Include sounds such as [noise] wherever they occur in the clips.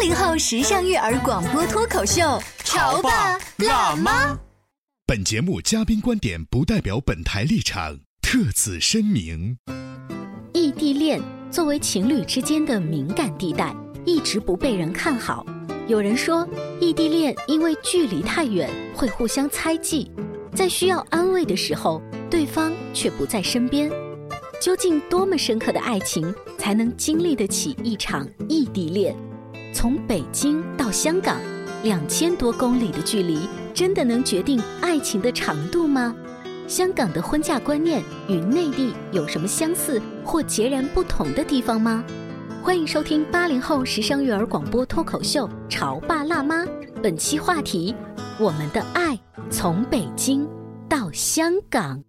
八零后时尚育儿广播脱口秀，潮爸辣妈。本节目嘉宾观点不代表本台立场，特此声明。异地恋作为情侣之间的敏感地带，一直不被人看好。有人说，异地恋因为距离太远，会互相猜忌，在需要安慰的时候，对方却不在身边。究竟多么深刻的爱情，才能经历得起一场异地恋？从北京到香港，两千多公里的距离，真的能决定爱情的长度吗？香港的婚嫁观念与内地有什么相似或截然不同的地方吗？欢迎收听八零后时尚育儿广播脱口秀《潮爸辣妈》，本期话题：我们的爱从北京到香港。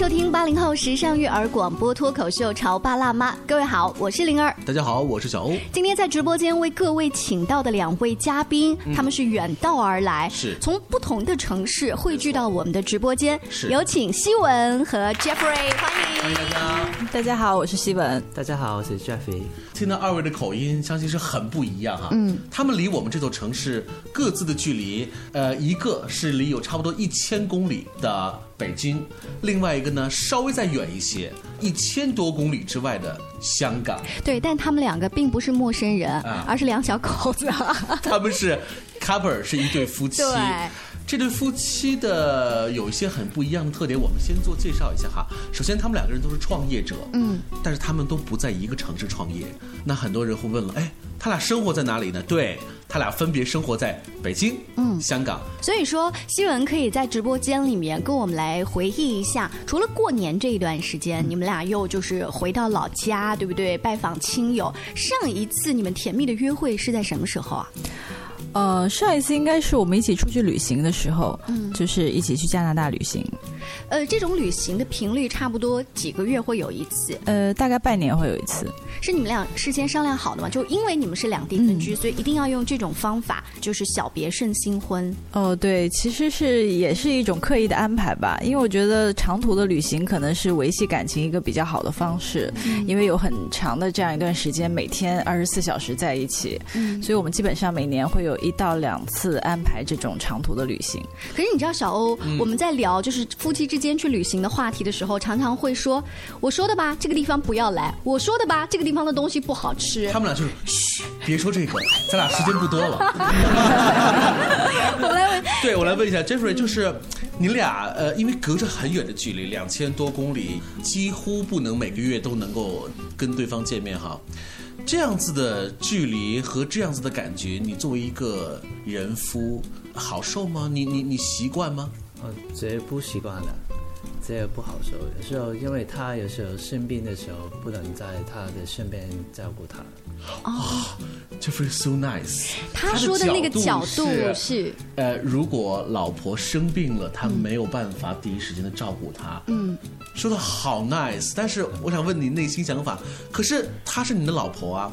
收听八零后时尚育儿广播脱口秀《潮爸辣妈》，各位好，我是灵儿。大家好，我是小欧。今天在直播间为各位请到的两位嘉宾，他们是远道而来，是从不同的城市汇聚到我们的直播间。是有请希文和 Jeffrey，欢迎。大家，大家好，我是希文。大家好，我是 Jeffrey。听到二位的口音，相信是很不一样哈。嗯，他们离我们这座城市各自的距离，呃，一个是离有差不多一千公里的北京，另外一个呢稍微再远一些，一千多公里之外的香港。对，但他们两个并不是陌生人，啊而是两小口子。[laughs] 他们是 couple，是一对夫妻。对。这对夫妻的有一些很不一样的特点，我们先做介绍一下哈。首先，他们两个人都是创业者，嗯，但是他们都不在一个城市创业。那很多人会问了，哎，他俩生活在哪里呢？对他俩分别生活在北京、嗯香港。所以说，希文可以在直播间里面跟我们来回忆一下，除了过年这一段时间，你们俩又就是回到老家，对不对？拜访亲友。上一次你们甜蜜的约会是在什么时候啊？呃，上一次应该是我们一起出去旅行的时候，嗯就是一起去加拿大旅行。呃，这种旅行的频率差不多几个月会有一次，呃，大概半年会有一次。是你们俩事先商量好的吗？就因为你们是两地分居，所以一定要用这种方法，就是小别胜新婚。哦，对，其实是也是一种刻意的安排吧，因为我觉得长途的旅行可能是维系感情一个比较好的方式，因为有很长的这样一段时间，每天二十四小时在一起，嗯所以我们基本上每年会有一到两次安排这种长途的旅行。可是你知道，小欧，我们在聊就是夫妻之间去旅行的话题的时候，常常会说：“我说的吧，这个地方不要来；我说的吧，这个地方的东西不好吃。他们俩就是，嘘，[laughs] 别说这个，咱俩时间不多了。[laughs] 我来问，[laughs] 对，我来问一下 Jeffrey，就是你俩呃，因为隔着很远的距离，两千多公里，几乎不能每个月都能够跟对方见面哈。这样子的距离和这样子的感觉，你作为一个人夫，好受吗？你你你习惯吗？啊，这不习惯了，这也不好说。有时候因为他有时候生病的时候，不能在他的身边照顾他。哦，Jeffrey so nice。他说的那个角度是是，呃，如果老婆生病了，他没有办法第一时间的照顾她。嗯，说的好 nice，但是我想问你内心想法，可是她是你的老婆啊，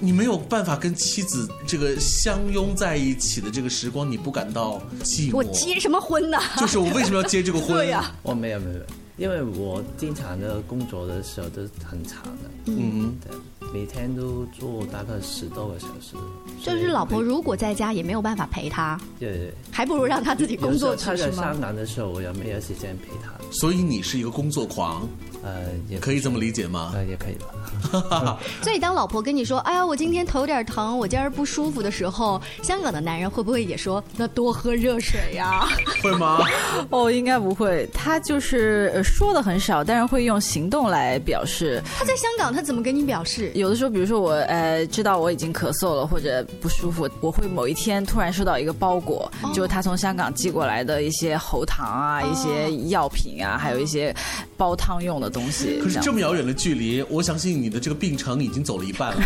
你没有办法跟妻子这个相拥在一起的这个时光，你不感到寂寞？我结什么婚呢？就是我为什么要结这个婚？对呀我，没有没有，因为我经常的工作的时候都很长的。嗯，对，每天都做大概十多个小时。就是老婆如果在家也没有办法陪他，对对，还不如让他自己工作去他在是吗香？港的时候，我也没有时间陪他。所以你是一个工作狂，呃，也可以这么理解吗？呃，也可以吧。[laughs] 所以当老婆跟你说：“哎呀，我今天头有点疼，我今儿不舒服”的时候，香港的男人会不会也说：“那多喝热水呀、[laughs] 会吗？哦，应该不会，他就是呃说的很少，但是会用行动来表示。他在香港，他怎么跟你表示？有的时候，比如说我呃知道我已经咳嗽了或者不舒服，我会某一天突然收到一个包裹，就是他从香港寄过来的一些喉糖啊、一些药品啊，还有一些煲汤用的东西。可是这么遥远的距离，我相信你的这个病程已经走了一半了，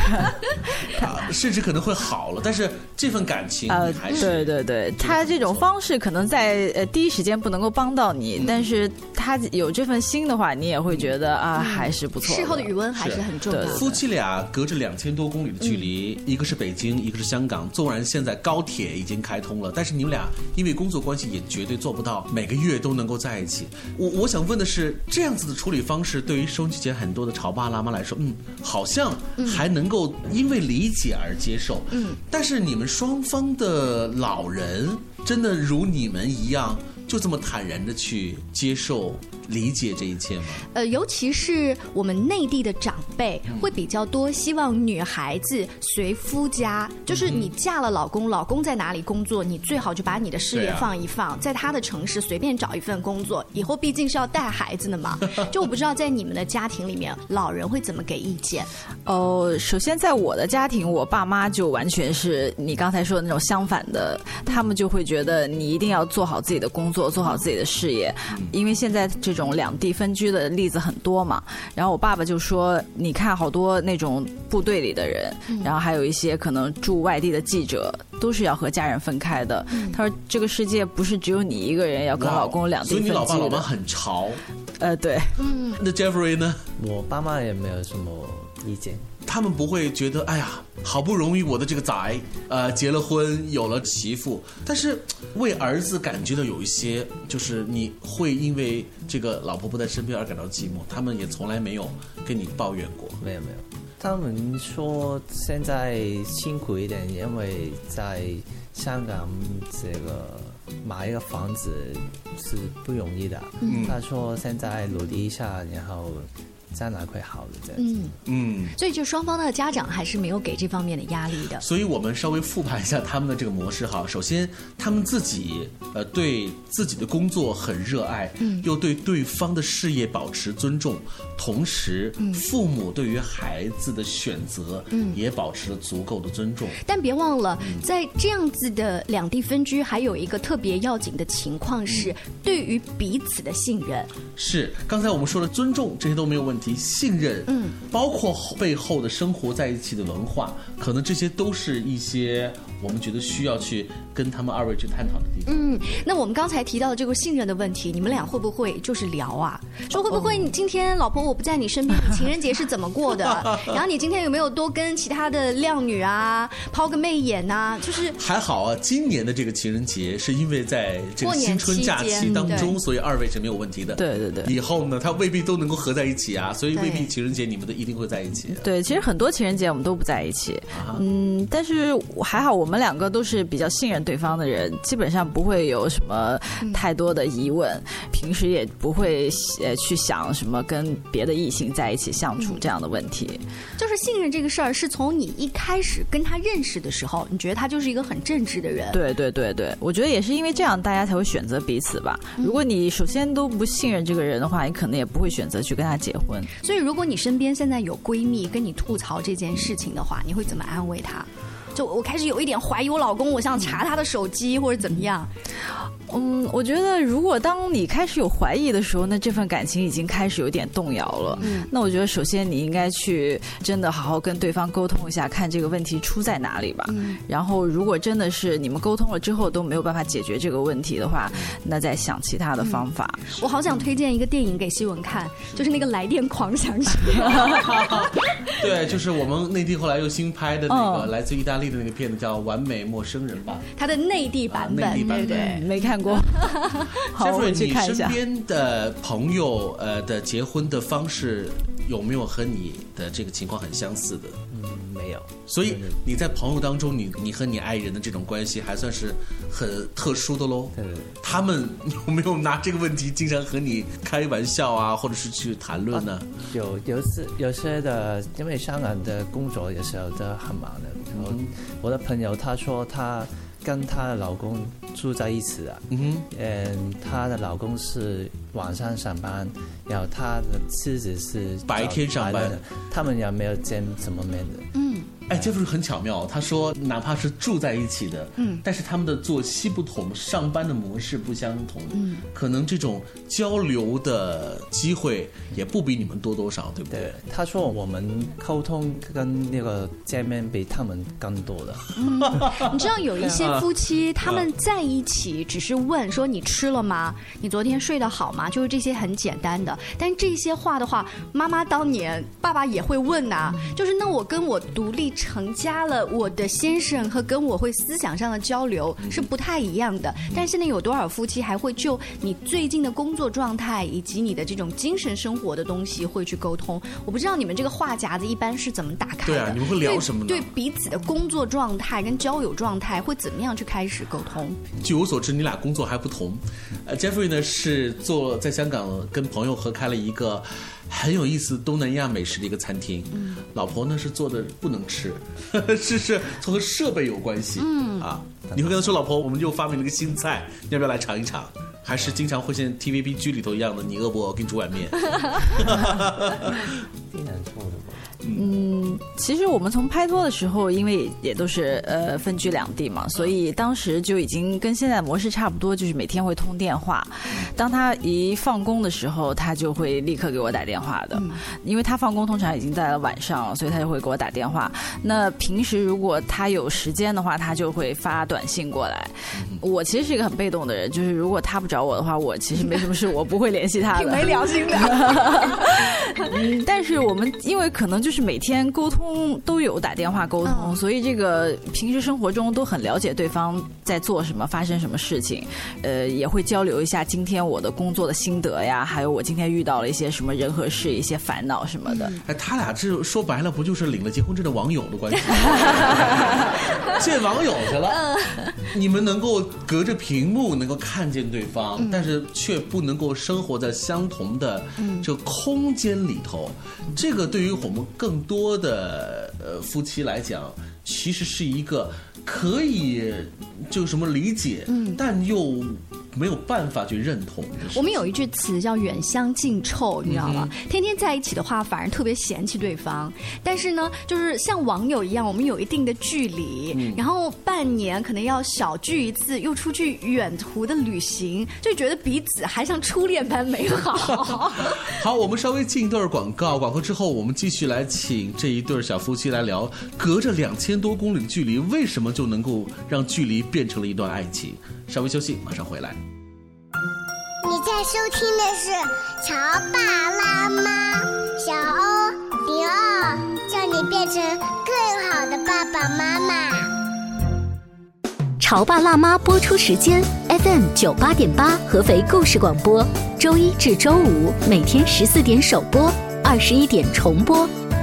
[laughs] 啊甚至可能会好了。但是这份感情，还，是对对对，他这种方式可能在呃第一时间不能够帮到嗯你，但是他有这份心的话，你也会觉得啊还是不错。事后的余温还是很重要的。夫妻俩隔着两千多公里的距离，一个是北京，一个是香港。纵然现在高铁已经开通了，但是你们俩因为工作关系也绝对做不到每个月都能够在一起。我我想问的是，这样子的处理方式对于收音机前很多的潮爸辣妈来说，嗯，好像还能够因为理解而接受。嗯，但是你们双方的老人真的如你们一样，就这么坦然的去接受、理解这一切吗？呃，尤其是我们内地的长辈会比较多，希望女孩子随夫家，就是你嫁了老公，老公在哪里工作，你最好就把你的事业放一放，在他的城市随便找一份工作，以后毕竟是要带孩子的嘛。[laughs] 就我不知道在你们的家庭里面，老人会怎么给意见？哦，首先在我的家庭，我爸妈就完全是你刚才说的那种相反的，他们就会觉得你一定要做好自己的工作，做好自己的事业，因为现在这种两地分居的例子很多嘛。然后我爸爸就说，你看好多那种部队里的人，然后还有一些可能驻外地的记者，都是要和家人分开的。他说，这个世界不是只有你一个人要跟老公两地分居所以。你老爸老妈很潮。呃，对，那 Jeffrey 呢？我爸妈也没有什么意见。他们不会觉得，哎呀，好不容易我的这个仔，呃，结了婚，有了媳妇，但是为儿子感觉到有一些，就是你会因为这个老婆不在身边而感到寂寞，他们也从来没有跟你抱怨过。没有没有，他们说现在辛苦一点，因为在香港这个买一个房子是不容易的。嗯他说现在努力一下，然后将来会好的这样子。嗯，嗯，所以就双方的家长还是没有给这方面的压力的。所以我们稍微复盘一下他们的这个模式哈。首先，他们自己呃对自己的工作很热爱，嗯，又对对方的事业保持尊重，同时，父母对于孩子的选择，嗯，也保持了足够的尊重。但别忘了，在这样子的两地分居，还有一个特别要紧的情况是，对于彼此的信任。是，刚才我们说了尊重这些都没有问题，信任，嗯，包括背后的生活在一起的文化，可能这些都是一些我们觉得需要去跟他们二位去探讨的地方。嗯，那我们刚才提到的这个信任的问题，你们俩会不会就是聊啊？说会不会你今天老婆我不在你身边，你情人节是怎么过的？[laughs] 然后你今天有没有多跟其他的靓女啊抛个媚眼呐、就是还好啊，今年的这个情人节是因为在这个新春假期当中，对所以二位是没有问题的。对对对以后呢，他未必都能够合在一起啊，所以未必情人节你们都一定会在一起。对，其实很多情人节我们都不在一起，啊嗯，但是还好我们两个都是比较信任对方的人，基本上不会有什么太多的疑问，平时也不会呃去想什么跟别的异性在一起相处这样的问题。就是信任这个事儿，是从你一开始跟他认识的时候，你觉得他就是一个很正直的人。对对对对，我觉得也是因为这样，大家才会选择彼此吧。如果你首先都不信任这个人的话，你可能也不会选择去跟他结婚。所以，如果你身边现在有闺蜜跟你吐槽这件事情的话，你会怎么安慰她？就我开始有一点怀疑我老公，我想查他的手机或者怎么样。嗯，我觉得如果当你开始有怀疑的时候，那这份感情已经开始有点动摇了。那我觉得首先你应该去真的好好跟对方沟通一下，看这个问题出在哪里吧。然后如果真的是你们沟通了之后都没有办法解决这个问题的话，那再想其他的方法。我好想推荐一个电影给希文看，就是那个《来电狂想曲》。对，就是我们内地后来又新拍的那个嗯来自意大利的那个片子叫《完美陌生人》吧。它的内地版本，啊内地版本对对？没看过，[laughs] 好，我去看一下。身边的朋友呃的结婚的方式有没有和你的这个情况很相似的？嗯没有。所以你在朋友当中，你你和你爱人的这种关系还算是很特殊的喽。对对对他们有没有拿这个问题经常和你开玩笑啊，或者是去谈论呢？有有时有些的，因为香港的工作有时候都很忙的。然后我的朋友他说她跟她的老公住在一起啊，嗯哼，嗯，她的老公是晚上上班，然后她的妻子是白天上班。的，他们也没有见什么面的。嗯，哎，这不是很巧妙？他说，哪怕是住在一起的，嗯，但是他们的作息不同，上班的模式不相同，嗯，可能这种交流的机会也不比你们多多少，对不对？对，他说我们沟通跟那个见面比他们更多的。[laughs] 你知道有一些夫妻他们在一起只是问说你吃了吗？你昨天睡得好吗？就是这些很简单的。但这些话的话，妈妈当年爸爸也会问呐、就是那我跟我独立成家了，我的先生和跟我会思想上的交流是不太一样的。但是现在有多少夫妻还会就你最近的工作状态以及你的这种精神生活的东西会去沟通？我不知道你们这个话匣子一般是怎么打开的？对啊你们会聊什么呢对对彼此的工作状态跟交友状态会怎么样去开始沟通？据我所知，你俩工作还不同。呃，Jeffrey 呢是做在香港跟朋友合开了一个很有意思东南亚美食的一个餐厅。嗯，老婆呢是做的不能吃，[laughs] 是是和设备有关系。嗯啊，你会跟他说，老婆，我们又发明了个新菜，你要不要来尝一尝？还是经常会像 TVB 剧里头一样的，你饿不饿？我给你煮碗面。[laughs] [laughs] 挺难做的吧？嗯，其实我们从拍拖的时候，因为也都是呃分居两地嘛，所以当时就已经跟现在模式差不多，就是每天会通电话。当他一放工的时候，他就会立刻给我打电话的，因为他放工通常已经在了晚上，所以他就会给我打电话。那平时如果他有时间的话，他就会发短信过来。我其实是一个很被动的人，就是如果他不找我的话，我其实没什么事，我不会联系他的。挺没良心的。嗯，[laughs] [laughs] 但是我们因为可能就是每天沟通都有打电话沟通，嗯所以这个平时生活中都很了解对方在做什么，发生什么事情，呃，也会交流一下今天我的工作的心得呀，还有我今天遇到了一些什么人和事、一些烦恼什么的。哎，他俩这说白了不就是领了结婚证的网友的关系？[laughs] 见网友去了，你们能够隔着屏幕能够看见对方，但是却不能够生活在相同的这个空间里头。这个对于我们更多的呃夫妻来讲，其实是一个可以就什么理解，嗯。但又没有办法去认同。我们有一句词叫“远香近臭”，你知道吗？天天在一起的话，反而特别嫌弃对方。但是呢，就是像网友一样，我们有一定的距离，然后半年可能要小聚一次，又出去远途的旅行，就觉得彼此还像初恋般美好。[laughs] 好，我们稍微进一段广告，广告之后我们继续来请这一对小夫妻来聊，隔着两千多公里的距离，为什么就能够让距离变成了一段爱情？稍微休息，马上回来。你在收听的是《潮爸辣妈》，小欧零二，叫你变成更好的爸爸妈妈。《潮爸辣妈》播出时间：FM 九八点八，合肥故事广播，周一至周五每天十四点首播，二十一点重播。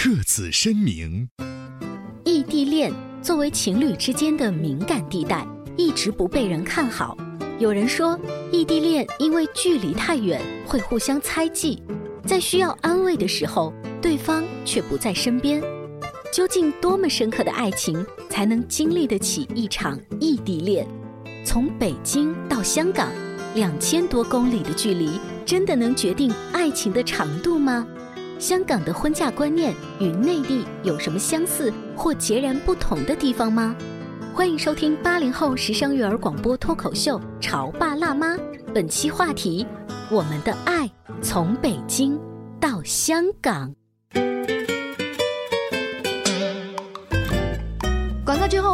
特此声明。异地恋作为情侣之间的敏感地带，一直不被人看好。有人说，异地恋因为距离太远，会互相猜忌，在需要安慰的时候，对方却不在身边。究竟多么深刻的爱情，才能经历得起一场异地恋？从北京到香港，两千多公里的距离，真的能决定爱情的长度吗？香港的婚嫁观念与内地有什么相似或截然不同的地方吗？欢迎收听八零后时尚育儿广播脱口秀《潮爸辣妈》，本期话题：我们的爱从北京到香港。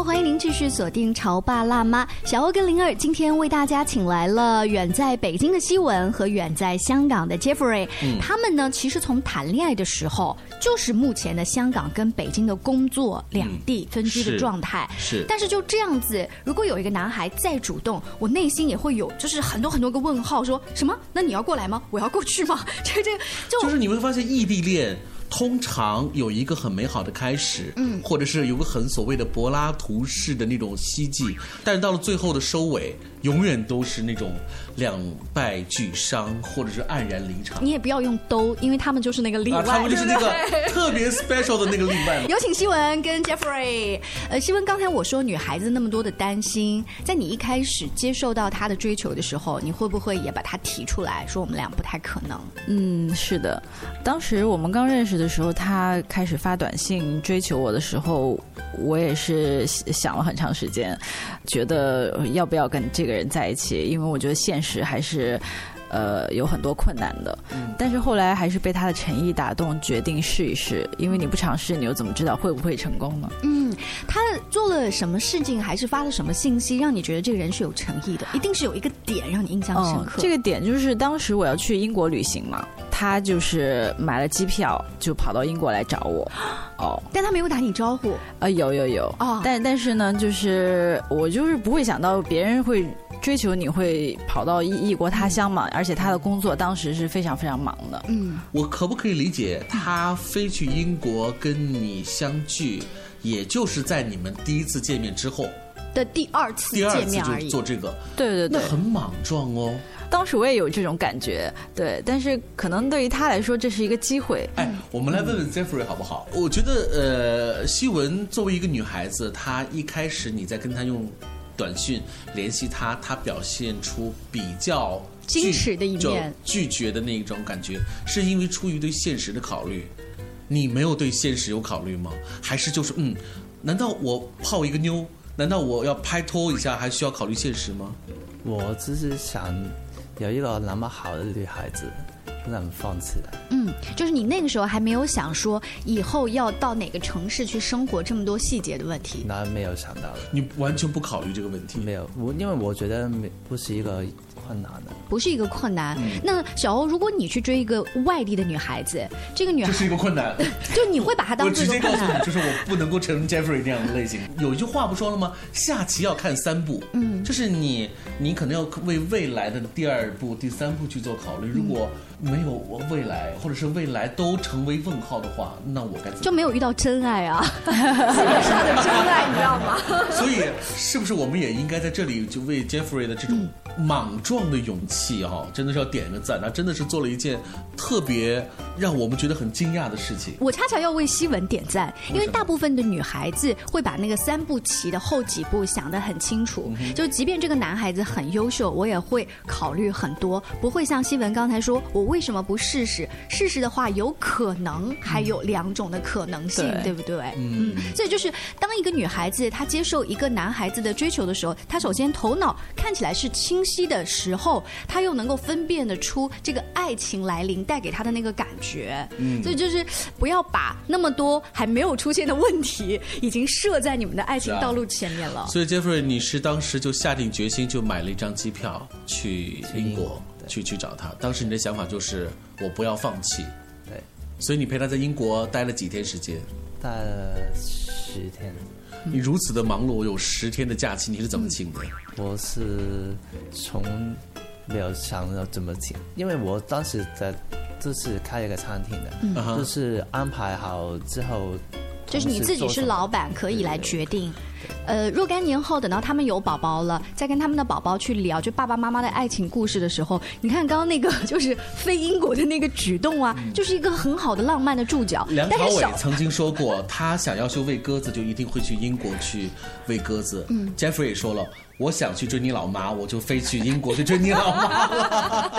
欢迎您继续锁定《潮爸辣妈》。小欧跟灵儿今天为大家请来了远在北京的希文和远在香港的 Jeffrey。嗯他们呢，其实从谈恋爱的时候，就是目前的香港跟北京的工作两地分居的状态。是但是就这样子，如果有一个男孩再主动，我内心也会有就是很多很多个问号，说什么？那你要过来吗？我要过去吗？这个这个就就是你会发现异地恋。通常有一个很美好的开始，嗯。或者是有个很所谓的柏拉图式的那种希冀，但是到了最后的收尾，永远都是那种两败俱伤，或者是黯然离场。你也不要用都，因为他们就是那个例外，啊，他们就是那个特别 special 的那个例外。有请希文跟 Jeffrey。呃，希文，刚才我说女孩子那么多的担心，在你一开始接受到他的追求的时候，你会不会也把他提出来说我们俩不太可能？嗯，是的，当时我们刚认识的时候，他开始发短信追求我的时候，我也是想了很长时间，觉得要不要跟这个人在一起，因为我觉得现实还是。呃，有很多困难的，但是后来还是被他的诚意打动，决定试一试。因为你不尝试，你又怎么知道会不会成功呢？嗯，他做了什么事情，还是发了什么信息，让你觉得这个人是有诚意的？一定是有一个点让你印象深刻。哦这个点就是当时我要去英国旅行嘛，他就是买了机票，就跑到英国来找我。[gasps] 哦，但他没有打你招呼。啊，有有有哦但但是呢，就是我就是不会想到别人会追求你会跑到异异国他乡嘛，而且他的工作当时是非常非常忙的。嗯，我可不可以理解他飞去英国跟你相聚，也就是在你们第一次见面之后，的第二次第二次见面而已。就做这个，对对对那很莽撞哦。当时我也有这种感觉，对，但是可能对于他来说这是一个机会。哎，我们来问问 Jeffrey 好不好？我觉得，呃，希文作为一个女孩子，她一开始你在跟她用短信联系她，她表现出比较矜持的一就面拒绝的那一种感觉，是因为出于对现实的考虑。你没有对现实有考虑吗？还是就是嗯，难道我泡一个妞？难道我要拍拖一下还需要考虑现实吗？我只是想有一个那么好的女孩子，不能放弃的。嗯，就是你那个时候还没有想说以后要到哪个城市去生活这么多细节的问题。那没有想到的，你完全不考虑这个问题。没有，我因为我觉得没不是一个困难的。不是一个困难。嗯那小欧，如果你去追一个外地的女孩子，这个女孩这是一个困难。[laughs] 就你会把她当我直做一个困难，。接告诉你就是我不能够成 Jeffrey 这样的类型。有一句话不说了吗？下棋要看三步，嗯，就是你你可能要为未来的第二步、第三步去做考虑。如果没有未来，或者是未来都成为问号的话，那我该怎么就没有遇到真爱啊，[laughs] 他的真爱，你知道吗？[laughs] 所以，是不是我们也应该在这里就为 Jeffrey 的这种莽撞的勇气哈、真的是要点个赞，他真的是做了一件特别让我们觉得很惊讶的事情。我恰恰要为希文点赞，因为大部分的女孩子会把那个三步棋的后几步想得很清楚。就即便这个男孩子很优秀，我也会考虑很多，不会像西文刚才说，我为什么不试试？试试的话，有可能还有两种的可能性，对对不对？嗯所以就是当一个女孩子她接受一个男孩子的追求的时候，她首先头脑看起来是清晰的时候，他又能够分辨得出这个爱情来临带给他的那个感觉。嗯所以就是不要把那么多还没有出现的问题，已经设在你们的爱情道路前面了。所以 Jeffrey，你是当时就下定决心就买了一张机票去英国英国去去找他。当时你的想法就是我不要放弃，对，所以你陪他在英国待了几天时间？待了十天，你如此的忙碌，有十天的假期，你是怎么请的？我是从没有想到怎么请，因为我当时在就是开一个餐厅的，就是安排好之后，就是你自己是老板，可以来决定。呃，若干年后，等到他们有宝宝了，再跟他们的宝宝去聊，就爸爸妈妈的爱情故事的时候，你看刚刚那个 [laughs] 就是飞英国的那个举动啊，就是一个很好的浪漫的注脚。梁朝伟曾经说过，他想要去喂鸽子，就一定会去英国去喂鸽子。嗯 Jeffrey 也说了，我想去追你老妈，我就飞去英国去追你老妈了。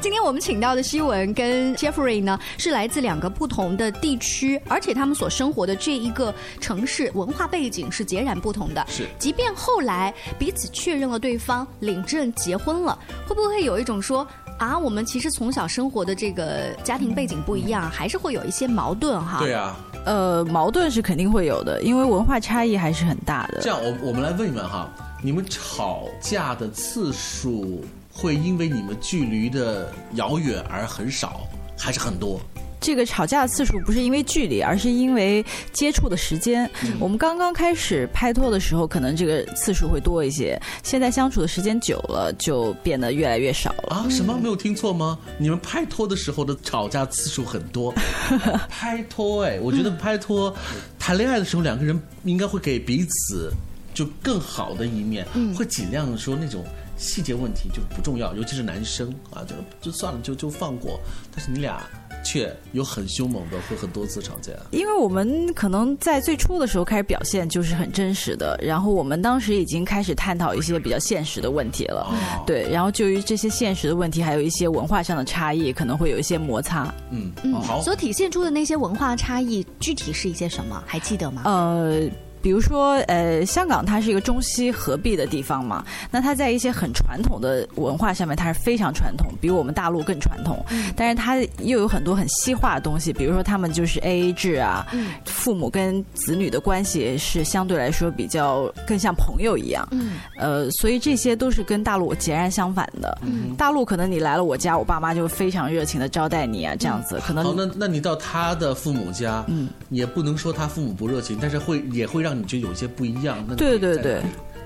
今天我们请到的希文跟 Jeffrey 呢，是来自两个不同的地区，而且他们所生活的这一个城市文化背景是截然不同的。是即便后来彼此确认了对方，领证结婚了，会不会有一种说？啊，我们其实从小生活的这个家庭背景不一样，还是会有一些矛盾哈。对啊，呃，矛盾是肯定会有的，因为文化差异还是很大的。这样，我我们来问一问哈，你们吵架的次数会因为你们距离的遥远而很少，还是很多？这个吵架的次数不是因为距离，而是因为接触的时间。我们刚刚开始拍拖的时候，可能这个次数会多一些，现在相处的时间久了，就变得越来越少了。啊？什么没有听错吗？你们拍拖的时候的吵架次数很多，[laughs] 拍拖哎，我觉得拍拖谈恋爱的时候，两个人应该会给彼此就更好的一面，会尽量说那种。细节问题就不重要，尤其是男生啊，就就算了，就就放过。但是你俩却有很凶猛的，会很多次吵架。因为我们可能在最初的时候开始表现就是很真实的，然后我们当时已经开始探讨一些比较现实的问题了，哦对，然后就于这些现实的问题，还有一些文化上的差异，可能会有一些摩擦。嗯嗯，好。所体现出的那些文化差异，具体是一些什么？还记得吗？呃。比如说，呃，香港它是一个中西合璧的地方嘛，那它在一些很传统的文化上面，它是非常传统，比我们大陆更传统。但是它又有很多很西化的东西，比如说他们就是 A A 制啊，父母跟子女的关系是相对来说比较更像朋友一样。嗯，呃，所以这些都是跟大陆截然相反的。嗯大陆可能你来了我家，我爸妈就非常热情的招待你啊，这样子可能好，那那你到他的父母家，嗯，也不能说他父母不热情，但是会也会让你觉得有些不一样。那对对对。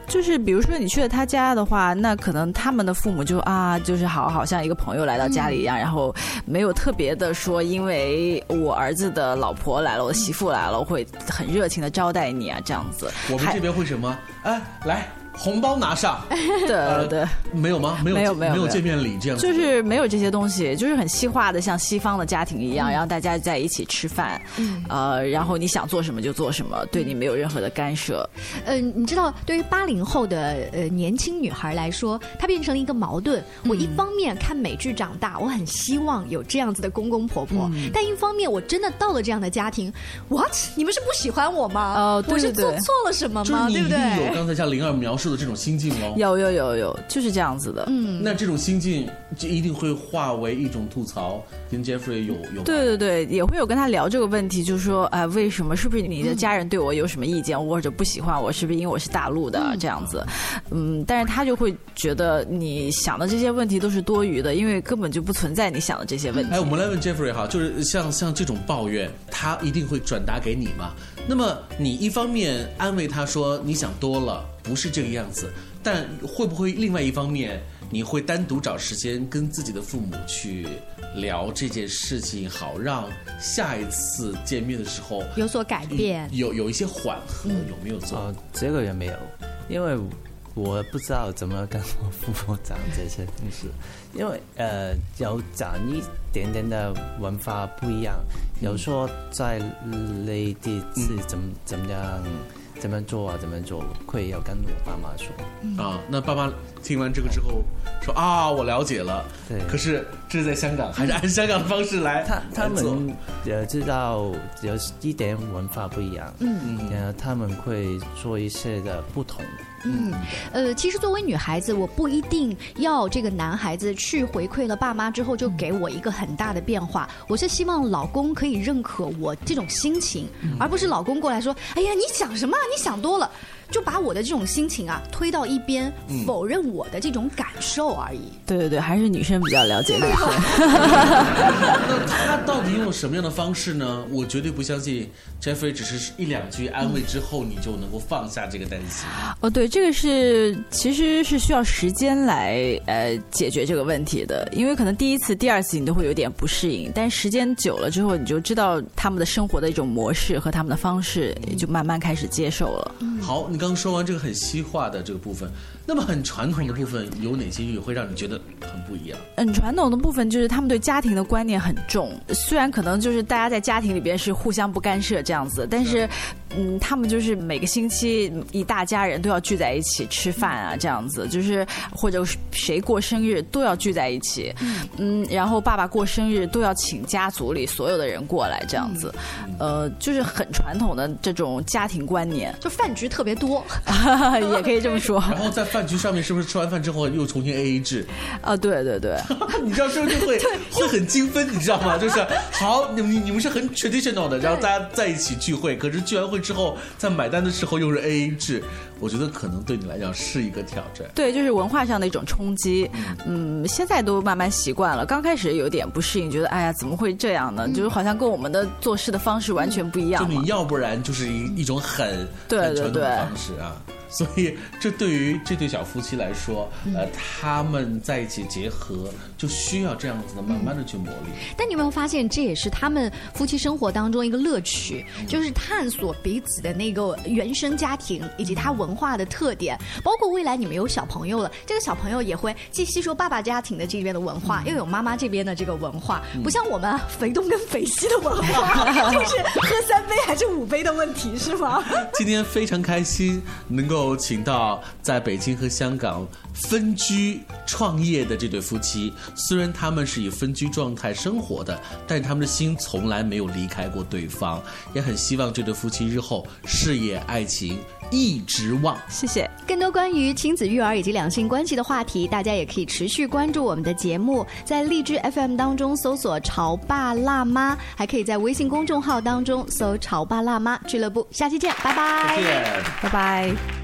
就是比如说你去了他家的话，那可能他们的父母就啊，就是好好像一个朋友来到家里一样，然后没有特别的说，因为我儿子的老婆来了，我媳妇来了，我会很热情的招待你啊，这样子。我们这边会什么？哎，来，红包拿上。[laughs] 对对，没有吗？没有，没有没有没有见面礼这样子。就是没有这些东西，就是很西化的，像西方的家庭一样，然后大家在一起吃饭，呃，然后你想做什么就做什么，对你没有任何的干涉。呃，你知道，对于八零后的呃年轻女孩来说，她变成了一个矛盾。我一方面看美剧长大，我很希望有这样子的公公婆婆，但一方面我真的到了这样的家庭，what？你们是不喜欢我吗？哦对我是做错了什么吗？对不对？定有刚才像灵儿描述的这种心境哦。有有有有，就是这样子的。嗯，那这种心境就一定会化为一种吐槽，跟 Jeffrey 有有对对对，也会有跟他聊这个问题，就是说，哎、为什么？是不是你的家人对我有什么意见，或者不喜欢我？是不是因为我是大陆的、这样子？嗯，但是他就会觉得你想的这些问题都是多余的，因为根本就不存在你想的这些问题。哎，我们来问 Jeffrey 哈，就是像像这种抱怨，他一定会转达给你嘛？那么你一方面安慰他说你想多了，不是这个样子，但会不会另外一方面你会单独找时间跟自己的父母去聊这件事情，好让下一次见面的时候有所改变。有有一些缓和，有没有做？哦，这个也没有，因为我不知道怎么跟我父母讲这些东西，因为呃，有讲一点点的文化不一样，有说在内地是怎么怎么样。怎么做啊？怎么做？会要跟我爸妈说。啊，那爸妈听完这个之后说啊，我了解了。对。可是这是在香港，还是按香港的方式来？他他们也知道有一点文化不一样，嗯然后他们会做一些的不同。嗯，呃，其实作为女孩子，我不一定要这个男孩子去回馈了爸妈之后就给我一个很大的变化。我是希望老公可以认可我这种心情，而不是老公过来说：“哎呀，你想什么啊？你想多了。”就把我的这种心情啊推到一边，嗯否认我的这种感受而已。对对对，还是女生比较了解女生。[laughs] 那他到底用了什么样的方式呢？我绝对不相信 Jeffrey 只是一两句安慰之后，你就能够放下这个担心。哦，对，这个是其实是需要时间来呃解决这个问题的，因为可能第一次、第二次你都会有点不适应，但时间久了之后，你就知道他们的生活的一种模式和他们的方式，也就慢慢开始接受了。好，你刚说完这个很西化的这个部分，那么很传统的部分有哪些语会让你觉得很不一样？很，传统的部分就是他们对家庭的观念很重，虽然可能就是大家在家庭里边是互相不干涉这样子，但是，嗯，他们就是每个星期一大家人都要聚在一起吃饭啊，这样子，就是或者谁过生日都要聚在一起，嗯，然后爸爸过生日都要请家族里所有的人过来这样子，呃，就是很传统的这种家庭观念，就饭局特别多，[laughs] 也可以这么说。然后在饭局上面，是不是吃完饭之后又重新 A A 制？啊，对对对，[laughs] 你知道这就会 [laughs] 会很精分，你知道吗？就是好，你们你们是很 traditional 的，然后大家在一起聚会，可是聚完会之后，在买单的时候又是 A A 制，我觉得可能对你来讲是一个挑战。对，就是文化上的一种冲击。嗯，现在都慢慢习惯了，刚开始有点不适应，觉得哎呀，怎么会这样呢？就是好像跟我们的做事的方式完全不一样。就你要不然就是一一种很对对的方式啊。[laughs] 所以，这对于这对小夫妻来说，呃，他们在一起结合就需要这样子的，慢慢的去磨砺。但你有没有发现，这也是他们夫妻生活当中一个乐趣，就是探索彼此的那个原生家庭以及他文化的特点，包括未来你们有小朋友了，这个小朋友也会既吸收爸爸家庭的这边的文化，又有妈妈这边的这个文化，不像我们啊肥东跟肥西的文化，[laughs] 就是喝三杯还是五杯的问题，是吗？今天非常开心，能够请到在北京和香港分居创业的这对夫妻。虽然他们是以分居状态生活的，但他们的心从来没有离开过对方。也很希望这对夫妻日后事业爱情一直旺。谢谢。更多关于亲子育儿以及两性关系的话题，大家也可以持续关注我们的节目，在荔枝 FM 当中搜索“潮爸辣妈”，还可以在微信公众号当中搜“潮爸辣妈俱乐部”。下期见，拜拜，再见，拜拜。